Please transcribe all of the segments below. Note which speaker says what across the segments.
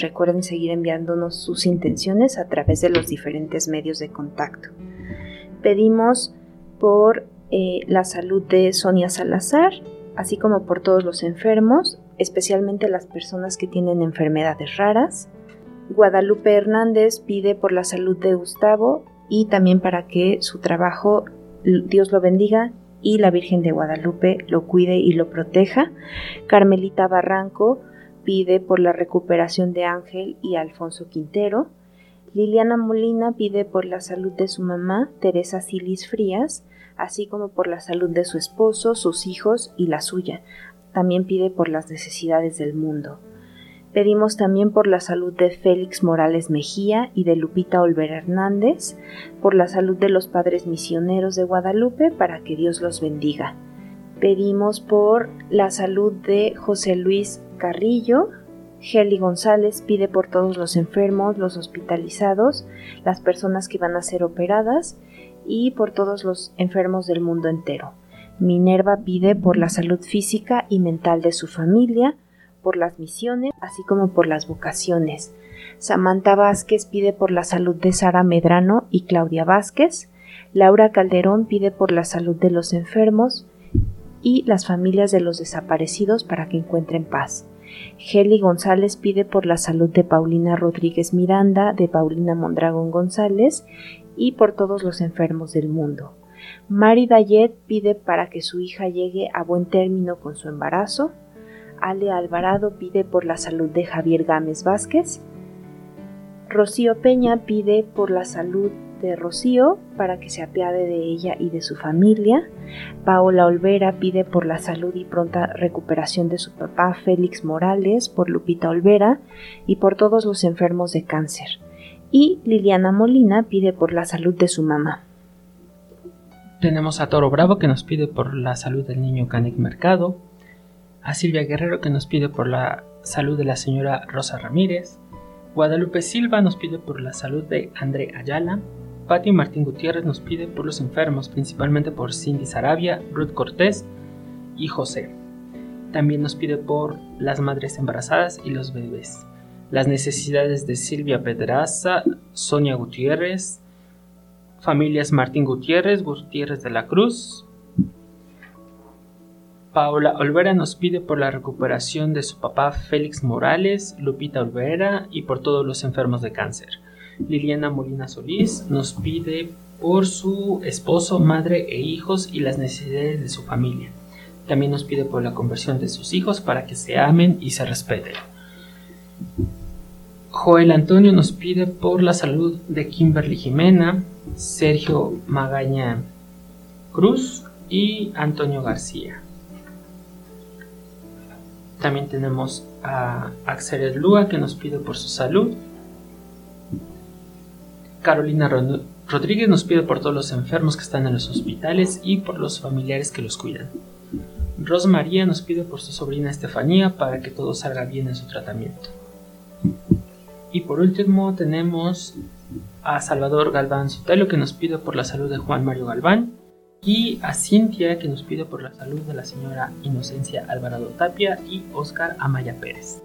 Speaker 1: Recuerden seguir enviándonos sus intenciones a través de los diferentes medios de contacto. Pedimos por eh, la salud de Sonia Salazar, así como por todos los enfermos, especialmente las personas que tienen enfermedades raras. Guadalupe Hernández pide por la salud de Gustavo y también para que su trabajo Dios lo bendiga y la Virgen de Guadalupe lo cuide y lo proteja. Carmelita Barranco pide por la recuperación de Ángel y Alfonso Quintero. Liliana Molina pide por la salud de su mamá, Teresa Silis Frías, así como por la salud de su esposo, sus hijos y la suya. También pide por las necesidades del mundo. Pedimos también por la salud de Félix Morales Mejía y de Lupita Olvera Hernández, por la salud de los padres misioneros de Guadalupe, para que Dios los bendiga. Pedimos por la salud de José Luis Carrillo. Geli González pide por todos los enfermos, los hospitalizados, las personas que van a ser operadas y por todos los enfermos del mundo entero. Minerva pide por la salud física y mental de su familia, por las misiones, así como por las vocaciones. Samantha Vázquez pide por la salud de Sara Medrano y Claudia Vázquez. Laura Calderón pide por la salud de los enfermos y las familias de los desaparecidos para que encuentren paz. Geli González pide por la salud de Paulina Rodríguez Miranda, de Paulina Mondragón González y por todos los enfermos del mundo. Mari Dayet pide para que su hija llegue a buen término con su embarazo. Ale Alvarado pide por la salud de Javier Gámez Vázquez. Rocío Peña pide por la salud de Rocío para que se apiade de ella y de su familia. Paola Olvera pide por la salud y pronta recuperación de su papá Félix Morales, por Lupita Olvera y por todos los enfermos de cáncer. Y Liliana Molina pide por la salud de su mamá.
Speaker 2: Tenemos a Toro Bravo que nos pide por la salud del niño Canek Mercado, a Silvia Guerrero que nos pide por la salud de la señora Rosa Ramírez, Guadalupe Silva nos pide por la salud de André Ayala, Patti Martín Gutiérrez nos pide por los enfermos, principalmente por Cindy Sarabia, Ruth Cortés y José. También nos pide por las madres embarazadas y los bebés. Las necesidades de Silvia Pedraza, Sonia Gutiérrez, familias Martín Gutiérrez, Gutiérrez de la Cruz, Paola Olvera nos pide por la recuperación de su papá Félix Morales, Lupita Olvera y por todos los enfermos de cáncer. Liliana Molina Solís nos pide por su esposo, madre e hijos y las necesidades de su familia. También nos pide por la conversión de sus hijos para que se amen y se respeten. Joel Antonio nos pide por la salud de Kimberly Jimena, Sergio Magaña Cruz y Antonio García. También tenemos a Axel Lua que nos pide por su salud. Carolina Rodríguez nos pide por todos los enfermos que están en los hospitales y por los familiares que los cuidan. Ros María nos pide por su sobrina Estefanía para que todo salga bien en su tratamiento. Y por último tenemos a Salvador Galván Sotelo que nos pide por la salud de Juan Mario Galván y a Cintia que nos pide por la salud de la señora Inocencia Alvarado Tapia y Oscar Amaya Pérez.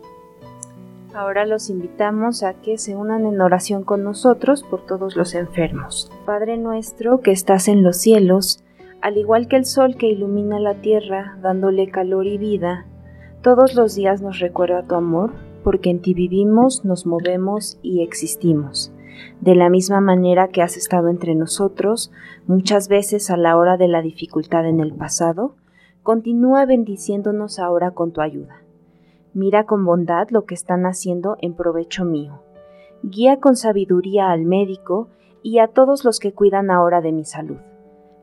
Speaker 1: Ahora los invitamos a que se unan en oración con nosotros por todos los enfermos. Padre nuestro que estás en los cielos, al igual que el sol que ilumina la tierra, dándole calor y vida, todos los días nos recuerda tu amor, porque en ti vivimos, nos movemos y existimos de la misma manera que has estado entre nosotros muchas veces a la hora de la dificultad en el pasado, continúa bendiciéndonos ahora con tu ayuda. Mira con bondad lo que están haciendo en provecho mío. Guía con sabiduría al médico y a todos los que cuidan ahora de mi salud.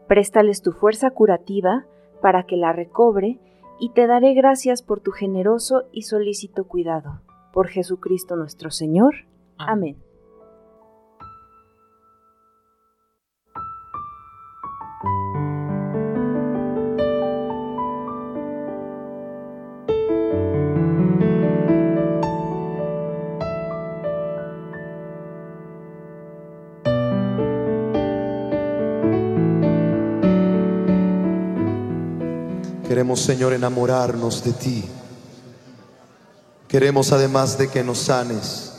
Speaker 1: Préstales tu fuerza curativa para que la recobre y te daré gracias por tu generoso y solícito cuidado. Por Jesucristo nuestro Señor. Amén.
Speaker 3: Queremos, Señor, enamorarnos de ti. Queremos, además de que nos sanes,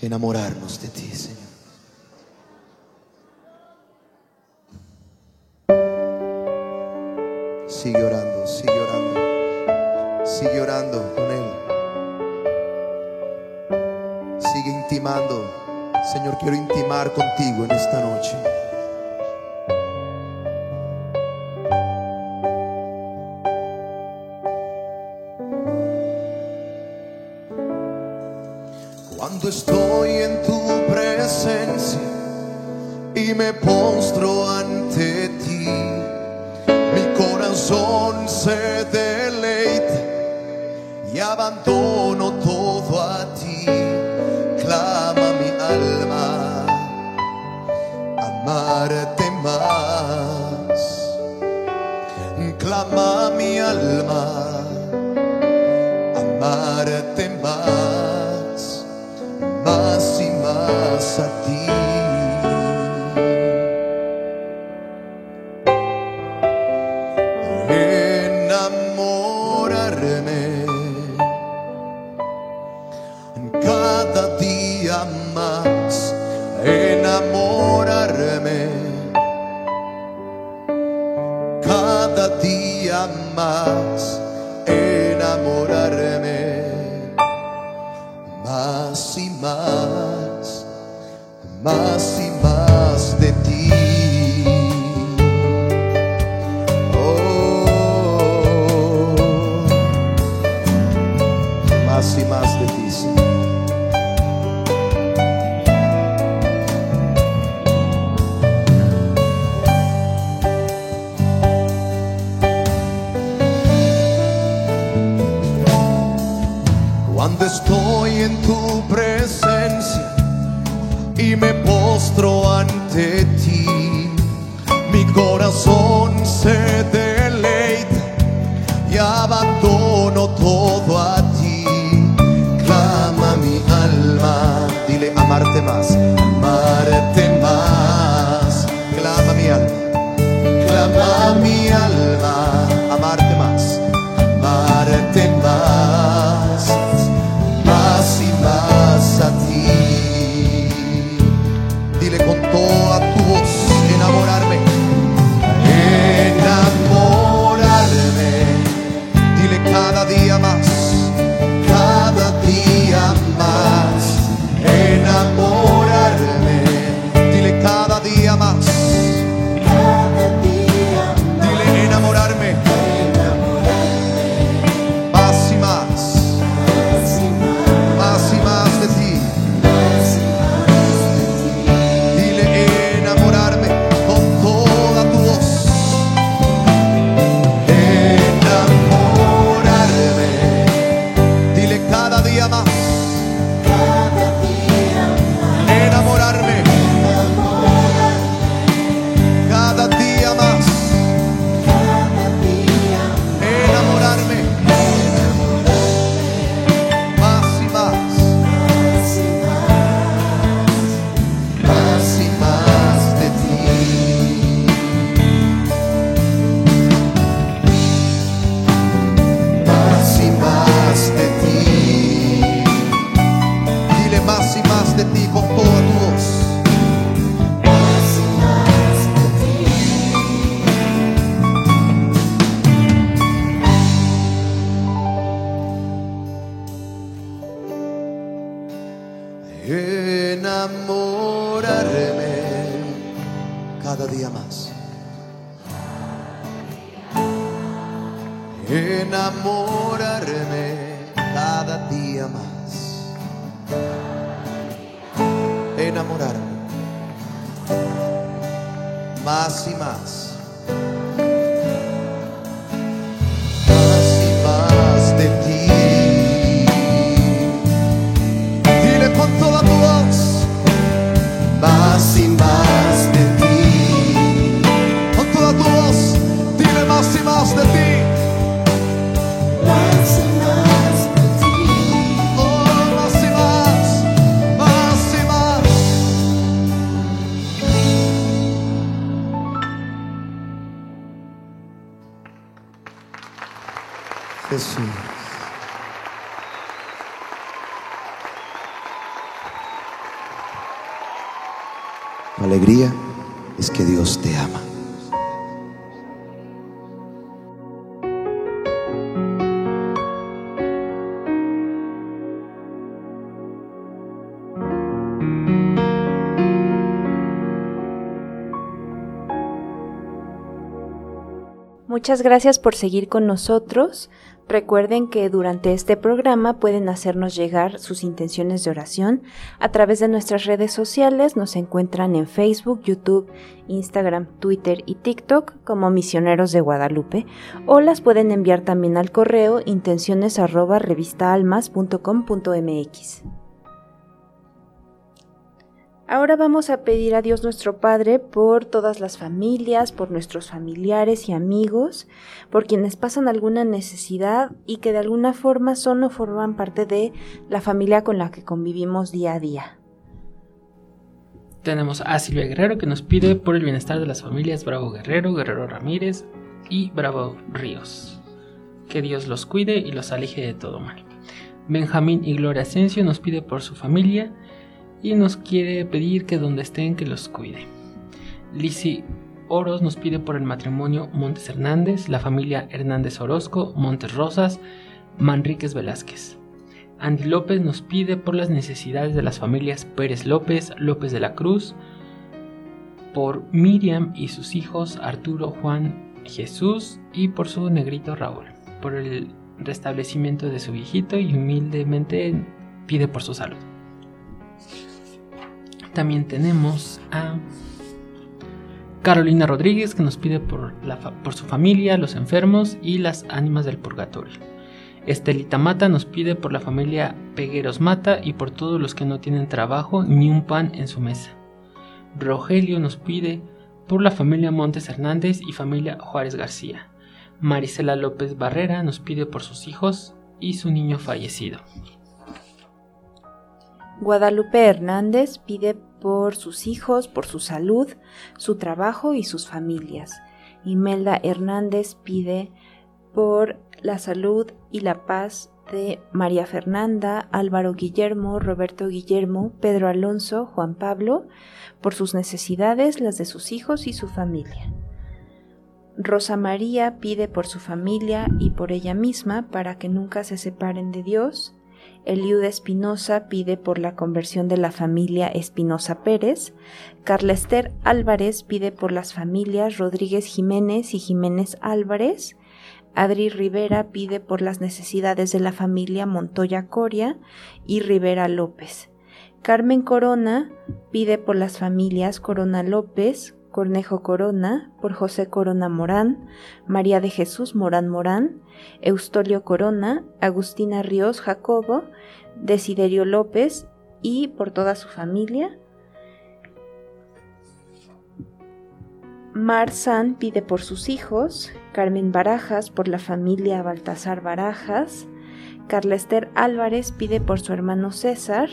Speaker 3: enamorarnos de ti, Señor. Sigue orando, sigue orando, sigue orando con Él. Sigue intimando. Señor, quiero intimar contigo en esta noche. Mais e mais a ti. estoy en tu presencia y me postro ante ti. enamorarme cada día más. Enamorarme más y más.
Speaker 1: Muchas gracias por seguir con nosotros. Recuerden que durante este programa pueden hacernos llegar sus intenciones de oración a través de nuestras redes sociales. Nos encuentran en Facebook, YouTube, Instagram, Twitter y TikTok como Misioneros de Guadalupe o las pueden enviar también al correo intenciones Ahora vamos a pedir a Dios nuestro Padre por todas las familias, por nuestros familiares y amigos, por quienes pasan alguna necesidad y que de alguna forma son o forman parte de la familia con la que convivimos día a día.
Speaker 2: Tenemos a Silvia Guerrero que nos pide por el bienestar de las familias Bravo Guerrero, Guerrero Ramírez y Bravo Ríos. Que Dios los cuide y los aleje de todo mal. Benjamín y Gloria Asensio nos pide por su familia y nos quiere pedir que donde estén que los cuide. Lisi Oros nos pide por el matrimonio Montes Hernández, la familia Hernández Orozco, Montes Rosas, Manríquez Velázquez. Andy López nos pide por las necesidades de las familias Pérez López, López de la Cruz, por Miriam y sus hijos Arturo, Juan, Jesús y por su negrito Raúl, por el restablecimiento de su viejito y humildemente pide por su salud. También tenemos a Carolina Rodríguez que nos pide por, por su familia, los enfermos y las ánimas del purgatorio. Estelita Mata nos pide por la familia Pegueros Mata y por todos los que no tienen trabajo ni un pan en su mesa. Rogelio nos pide por la familia Montes Hernández y familia Juárez García. Marisela López Barrera nos pide por sus hijos y su niño fallecido.
Speaker 1: Guadalupe Hernández pide por sus hijos, por su salud, su trabajo y sus familias. Imelda Hernández pide por la salud y la paz de María Fernanda, Álvaro Guillermo, Roberto Guillermo, Pedro Alonso, Juan Pablo, por sus necesidades, las de sus hijos y su familia. Rosa María pide por su familia y por ella misma para que nunca se separen de Dios. Eliud Espinosa pide por la conversión de la familia Espinosa Pérez. Carla Esther Álvarez pide por las familias Rodríguez Jiménez y Jiménez Álvarez. Adri Rivera pide por las necesidades de la familia Montoya Coria y Rivera López. Carmen Corona pide por las familias Corona López, Cornejo Corona, por José Corona Morán, María de Jesús Morán Morán, Eustolio Corona, Agustina Ríos Jacobo, Desiderio López y por toda su familia. Mar San pide por sus hijos, Carmen Barajas por la familia Baltasar Barajas, Carla Esther Álvarez pide por su hermano César,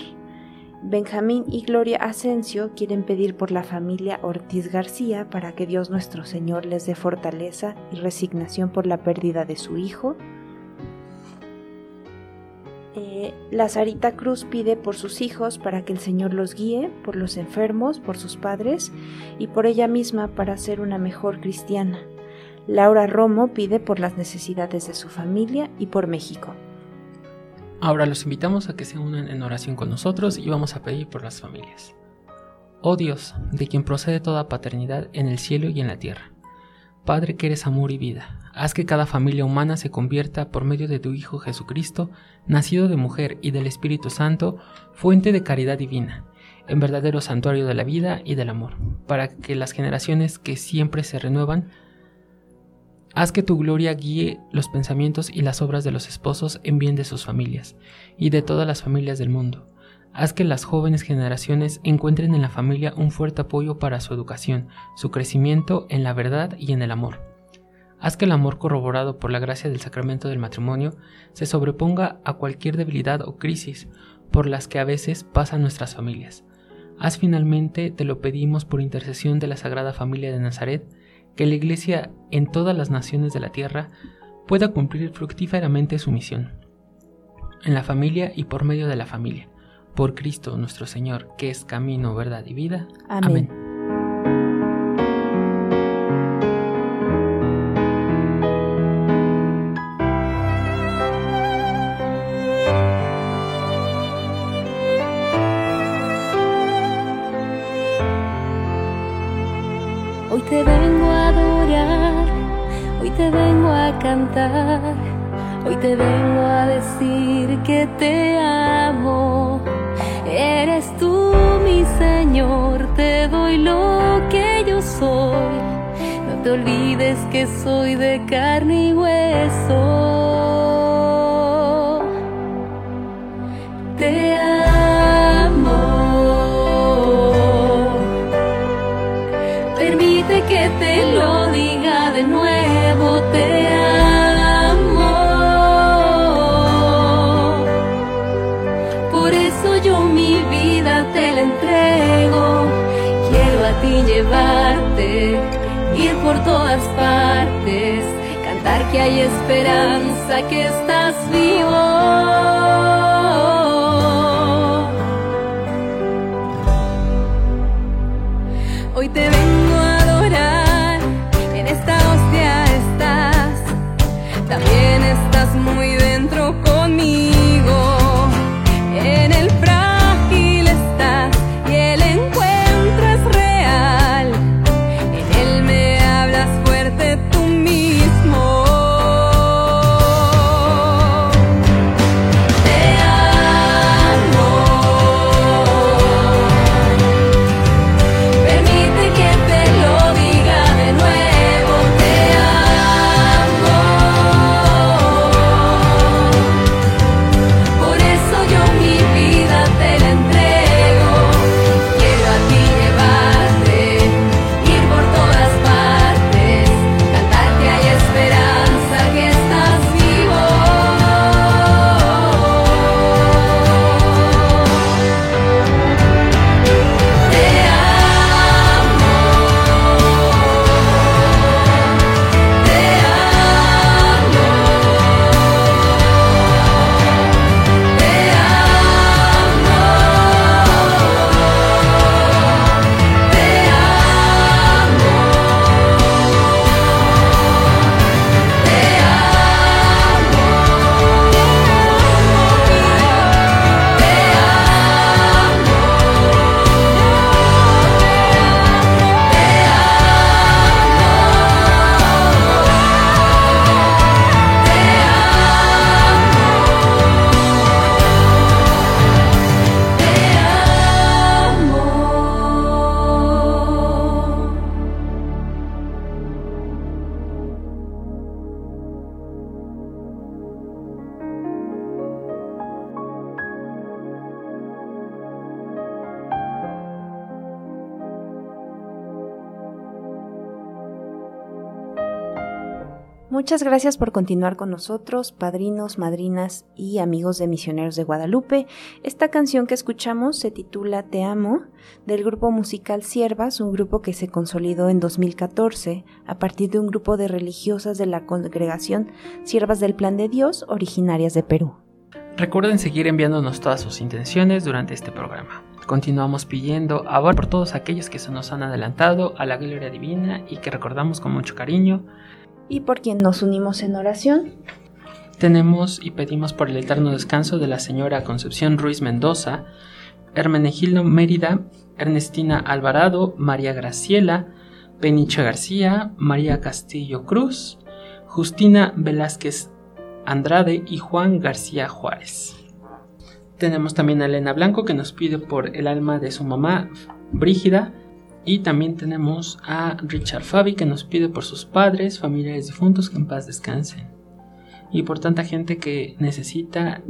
Speaker 1: Benjamín y Gloria Asensio quieren pedir por la familia Ortiz García para que Dios nuestro Señor les dé fortaleza y resignación por la pérdida de su hijo. Eh, Lazarita Cruz pide por sus hijos para que el Señor los guíe, por los enfermos, por sus padres y por ella misma para ser una mejor cristiana. Laura Romo pide por las necesidades de su familia y por México.
Speaker 2: Ahora los invitamos a que se unan en oración con nosotros y vamos a pedir por las familias. Oh Dios, de quien procede toda paternidad en el cielo y en la tierra. Padre que eres amor y vida, haz que cada familia humana se convierta por medio de tu Hijo Jesucristo, nacido de mujer y del Espíritu Santo, fuente de caridad divina, en verdadero santuario de la vida y del amor, para que las generaciones que siempre se renuevan Haz que tu gloria guíe los pensamientos y las obras de los esposos en bien de sus familias y de todas las familias del mundo. Haz que las jóvenes generaciones encuentren en la familia un fuerte apoyo para su educación, su crecimiento en la verdad y en el amor. Haz que el amor corroborado por la gracia del sacramento del matrimonio se sobreponga a cualquier debilidad o crisis por las que a veces pasan nuestras familias. Haz finalmente, te lo pedimos por intercesión de la Sagrada Familia de Nazaret, que la Iglesia en todas las naciones de la tierra pueda cumplir fructíferamente su misión, en la familia y por medio de la familia, por Cristo nuestro Señor, que es camino, verdad y vida.
Speaker 1: Amén.
Speaker 4: Cantar que hay esperanza, que estás vivo.
Speaker 1: Muchas gracias por continuar con nosotros, padrinos, madrinas y amigos de Misioneros de Guadalupe. Esta canción que escuchamos se titula Te amo, del grupo musical Siervas, un grupo que se consolidó en 2014 a partir de un grupo de religiosas de la congregación Siervas del Plan de Dios, originarias de Perú.
Speaker 2: Recuerden seguir enviándonos todas sus intenciones durante este programa. Continuamos pidiendo amor por todos aquellos que se nos han adelantado a la gloria divina y que recordamos con mucho cariño.
Speaker 1: Y por quien nos unimos en oración,
Speaker 2: Tenemos y pedimos por el eterno descanso de la señora Concepción Ruiz Mendoza, Hermenegildo Mérida, Ernestina Alvarado, María Graciela, Peniche García, María Castillo Cruz, Justina Velázquez Andrade y Juan García Juárez. Tenemos también a Elena Blanco que nos pide por el alma de su mamá, Brígida. Y también tenemos a Richard Fabi que nos pide por sus padres, familiares difuntos que en paz descansen. Y por tanta gente que necesita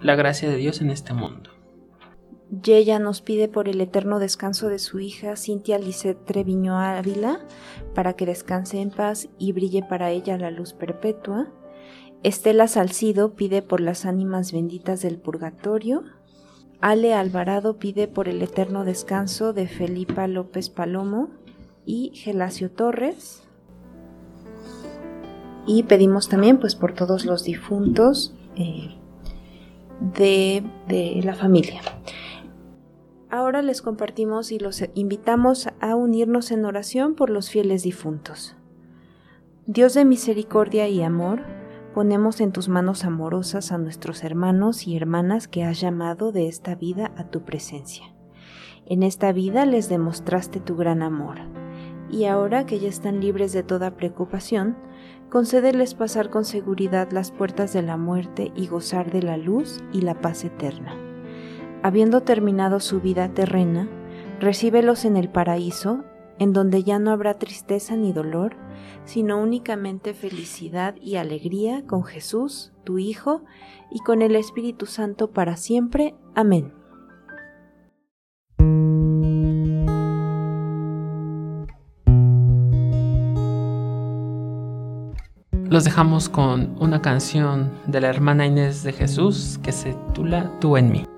Speaker 2: la gracia de Dios en este mundo.
Speaker 1: Yeya nos pide por el eterno descanso de su hija Cintia Lisset Treviño Ávila, para que descanse en paz y brille para ella la luz perpetua. Estela Salcido pide por las ánimas benditas del purgatorio. Ale Alvarado pide por el eterno descanso de Felipa López Palomo y Gelacio Torres. Y pedimos también pues por todos los difuntos eh, de, de la familia. Ahora les compartimos y los invitamos a unirnos en oración por los fieles difuntos. Dios de misericordia y amor, ponemos en tus manos amorosas a nuestros hermanos y hermanas que has llamado de esta vida a tu presencia. En esta vida les demostraste tu gran amor. y ahora que ya están libres de toda preocupación, concédeles pasar con seguridad las puertas de la muerte y gozar de la luz y la paz eterna. Habiendo terminado su vida terrena, recíbelos en el paraíso, en donde ya no habrá tristeza ni dolor, sino únicamente felicidad y alegría con Jesús, tu Hijo, y con el Espíritu Santo para siempre. Amén.
Speaker 5: Los dejamos con una canción de la hermana Inés de Jesús que se titula Tú en mí.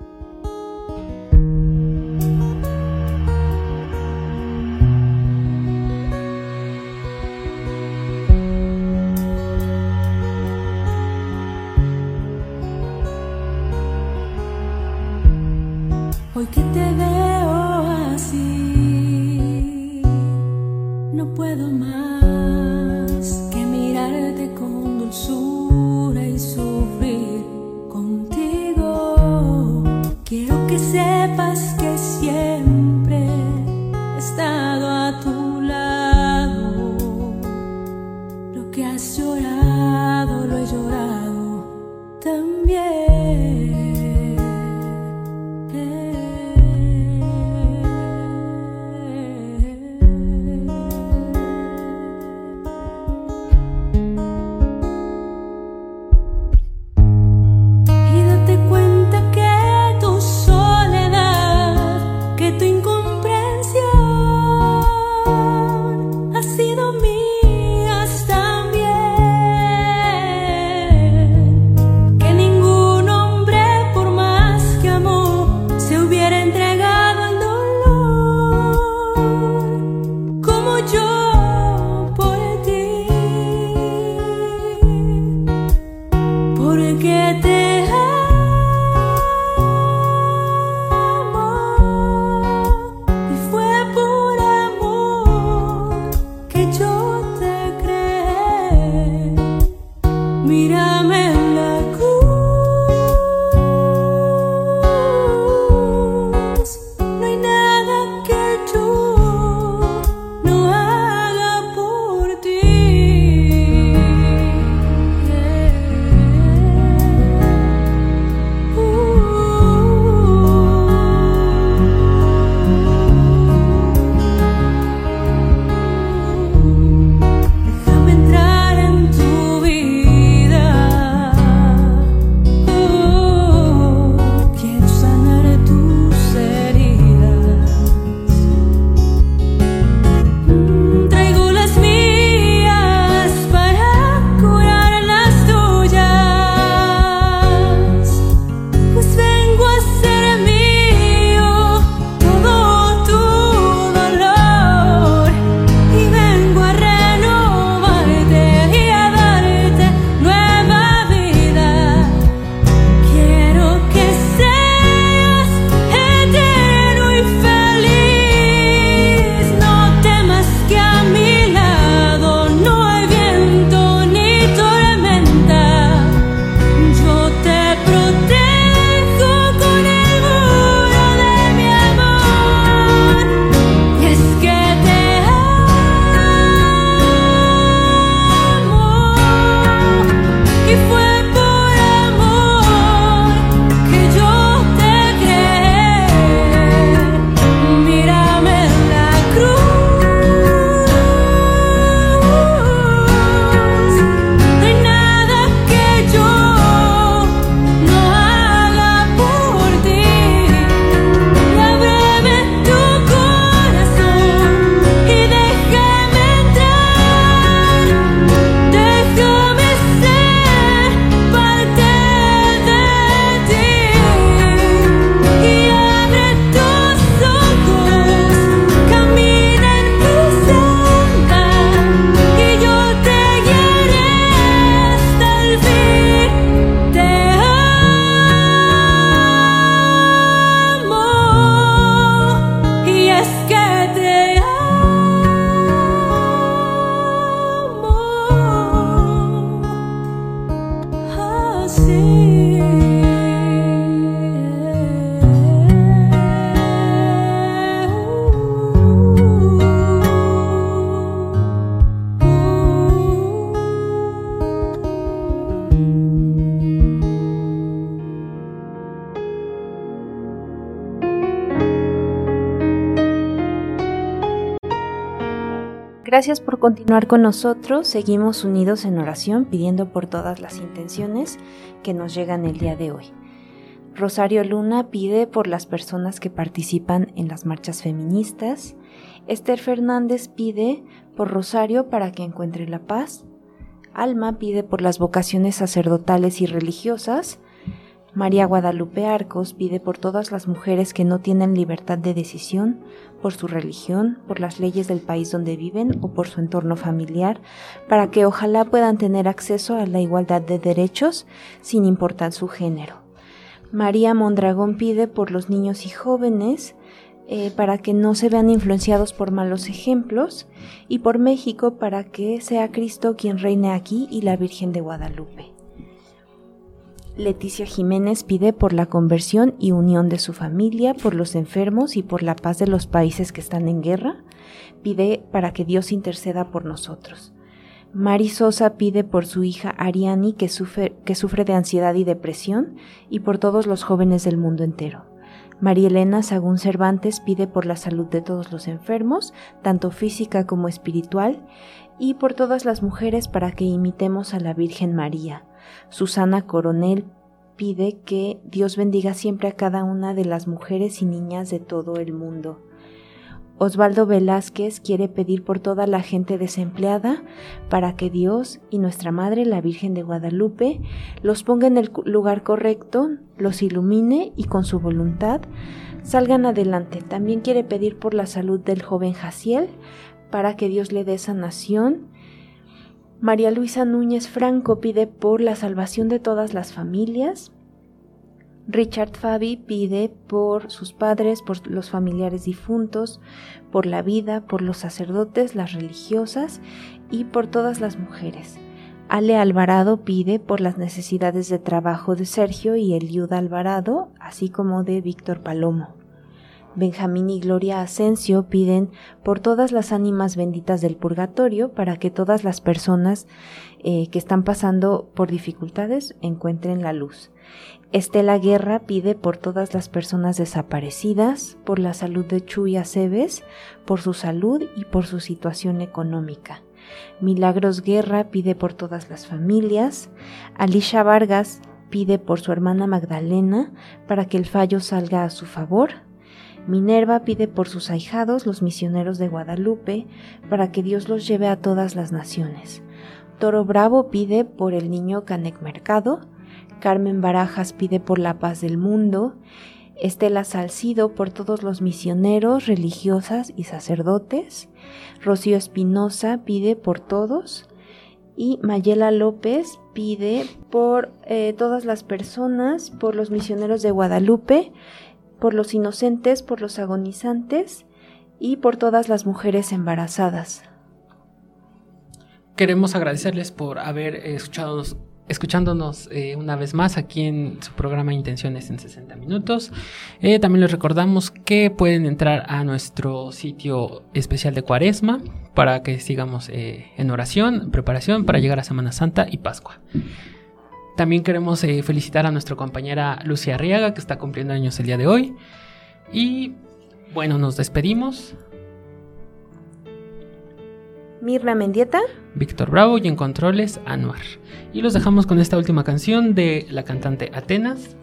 Speaker 1: Gracias por continuar con nosotros. Seguimos unidos en oración pidiendo por todas las intenciones que nos llegan el día de hoy. Rosario Luna pide por las personas que participan en las marchas feministas. Esther Fernández pide por Rosario para que encuentre la paz. Alma pide por las vocaciones sacerdotales y religiosas. María Guadalupe Arcos pide por todas las mujeres que no tienen libertad de decisión, por su religión, por las leyes del país donde viven o por su entorno familiar, para que ojalá puedan tener acceso a la igualdad de derechos sin importar su género. María Mondragón pide por los niños y jóvenes, eh, para que no se vean influenciados por malos ejemplos, y por México para que sea Cristo quien reine aquí y la Virgen de Guadalupe. Leticia Jiménez pide por la conversión y unión de su familia, por los enfermos y por la paz de los países que están en guerra. Pide para que Dios interceda por nosotros. Mari Sosa pide por su hija Ariani que sufre, que sufre de ansiedad y depresión y por todos los jóvenes del mundo entero. María Elena Sagún Cervantes pide por la salud de todos los enfermos, tanto física como espiritual, y por todas las mujeres para que imitemos a la Virgen María. Susana Coronel pide que Dios bendiga siempre a cada una de las mujeres y niñas de todo el mundo. Osvaldo Velázquez quiere pedir por toda la gente desempleada para que Dios y nuestra Madre, la Virgen de Guadalupe, los ponga en el lugar correcto, los ilumine y con su voluntad salgan adelante. También quiere pedir por la salud del joven Jaciel para que Dios le dé sanación María Luisa Núñez Franco pide por la salvación de todas las familias. Richard Fabi pide por sus padres, por los familiares difuntos, por la vida, por los sacerdotes, las religiosas y por todas las mujeres. Ale Alvarado pide por las necesidades de trabajo de Sergio y Eliuda Alvarado, así como de Víctor Palomo. Benjamín y Gloria Asensio piden por todas las ánimas benditas del purgatorio para que todas las personas eh, que están pasando por dificultades encuentren la luz. Estela Guerra pide por todas las personas desaparecidas, por la salud de Chuy Aceves, por su salud y por su situación económica. Milagros Guerra pide por todas las familias. Alicia Vargas pide por su hermana Magdalena para que el fallo salga a su favor. Minerva pide por sus ahijados, los misioneros de Guadalupe, para que Dios los lleve a todas las naciones. Toro Bravo pide por el niño Canec Mercado, Carmen Barajas pide por la paz del mundo, Estela Salcido por todos los misioneros, religiosas y sacerdotes, Rocío Espinosa pide por todos, y Mayela López pide por eh, todas las personas, por los misioneros de Guadalupe, por los inocentes, por los agonizantes y por todas las mujeres embarazadas.
Speaker 2: Queremos agradecerles por haber escuchado, escuchándonos eh, una vez más aquí en su programa Intenciones en 60 minutos. Eh, también les recordamos que pueden entrar a nuestro sitio especial de Cuaresma para que sigamos eh, en oración, preparación para llegar a Semana Santa y Pascua. También queremos eh, felicitar a nuestra compañera Lucia Arriaga, que está cumpliendo años el día de hoy. Y bueno, nos despedimos.
Speaker 1: Mirna Mendieta.
Speaker 2: Víctor Bravo y en controles Anuar. Y los dejamos con esta última canción de la cantante Atenas.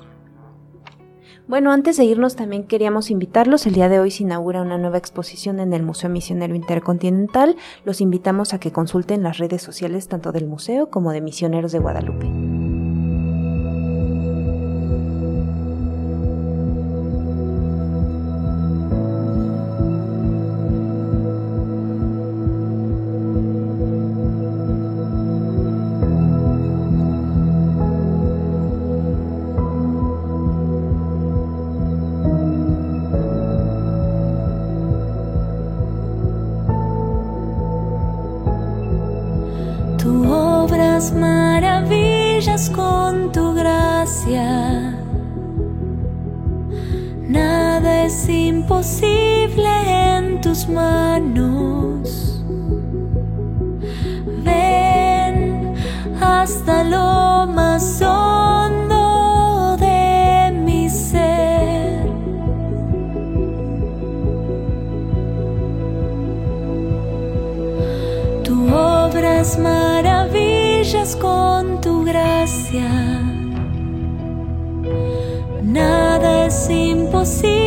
Speaker 1: Bueno, antes de irnos también queríamos invitarlos. El día de hoy se inaugura una nueva exposición en el Museo Misionero Intercontinental. Los invitamos a que consulten las redes sociales tanto del museo como de Misioneros de Guadalupe.
Speaker 5: Con tu gracia. Nada es imposible en tus manos. Ven hasta lo más hondo imposible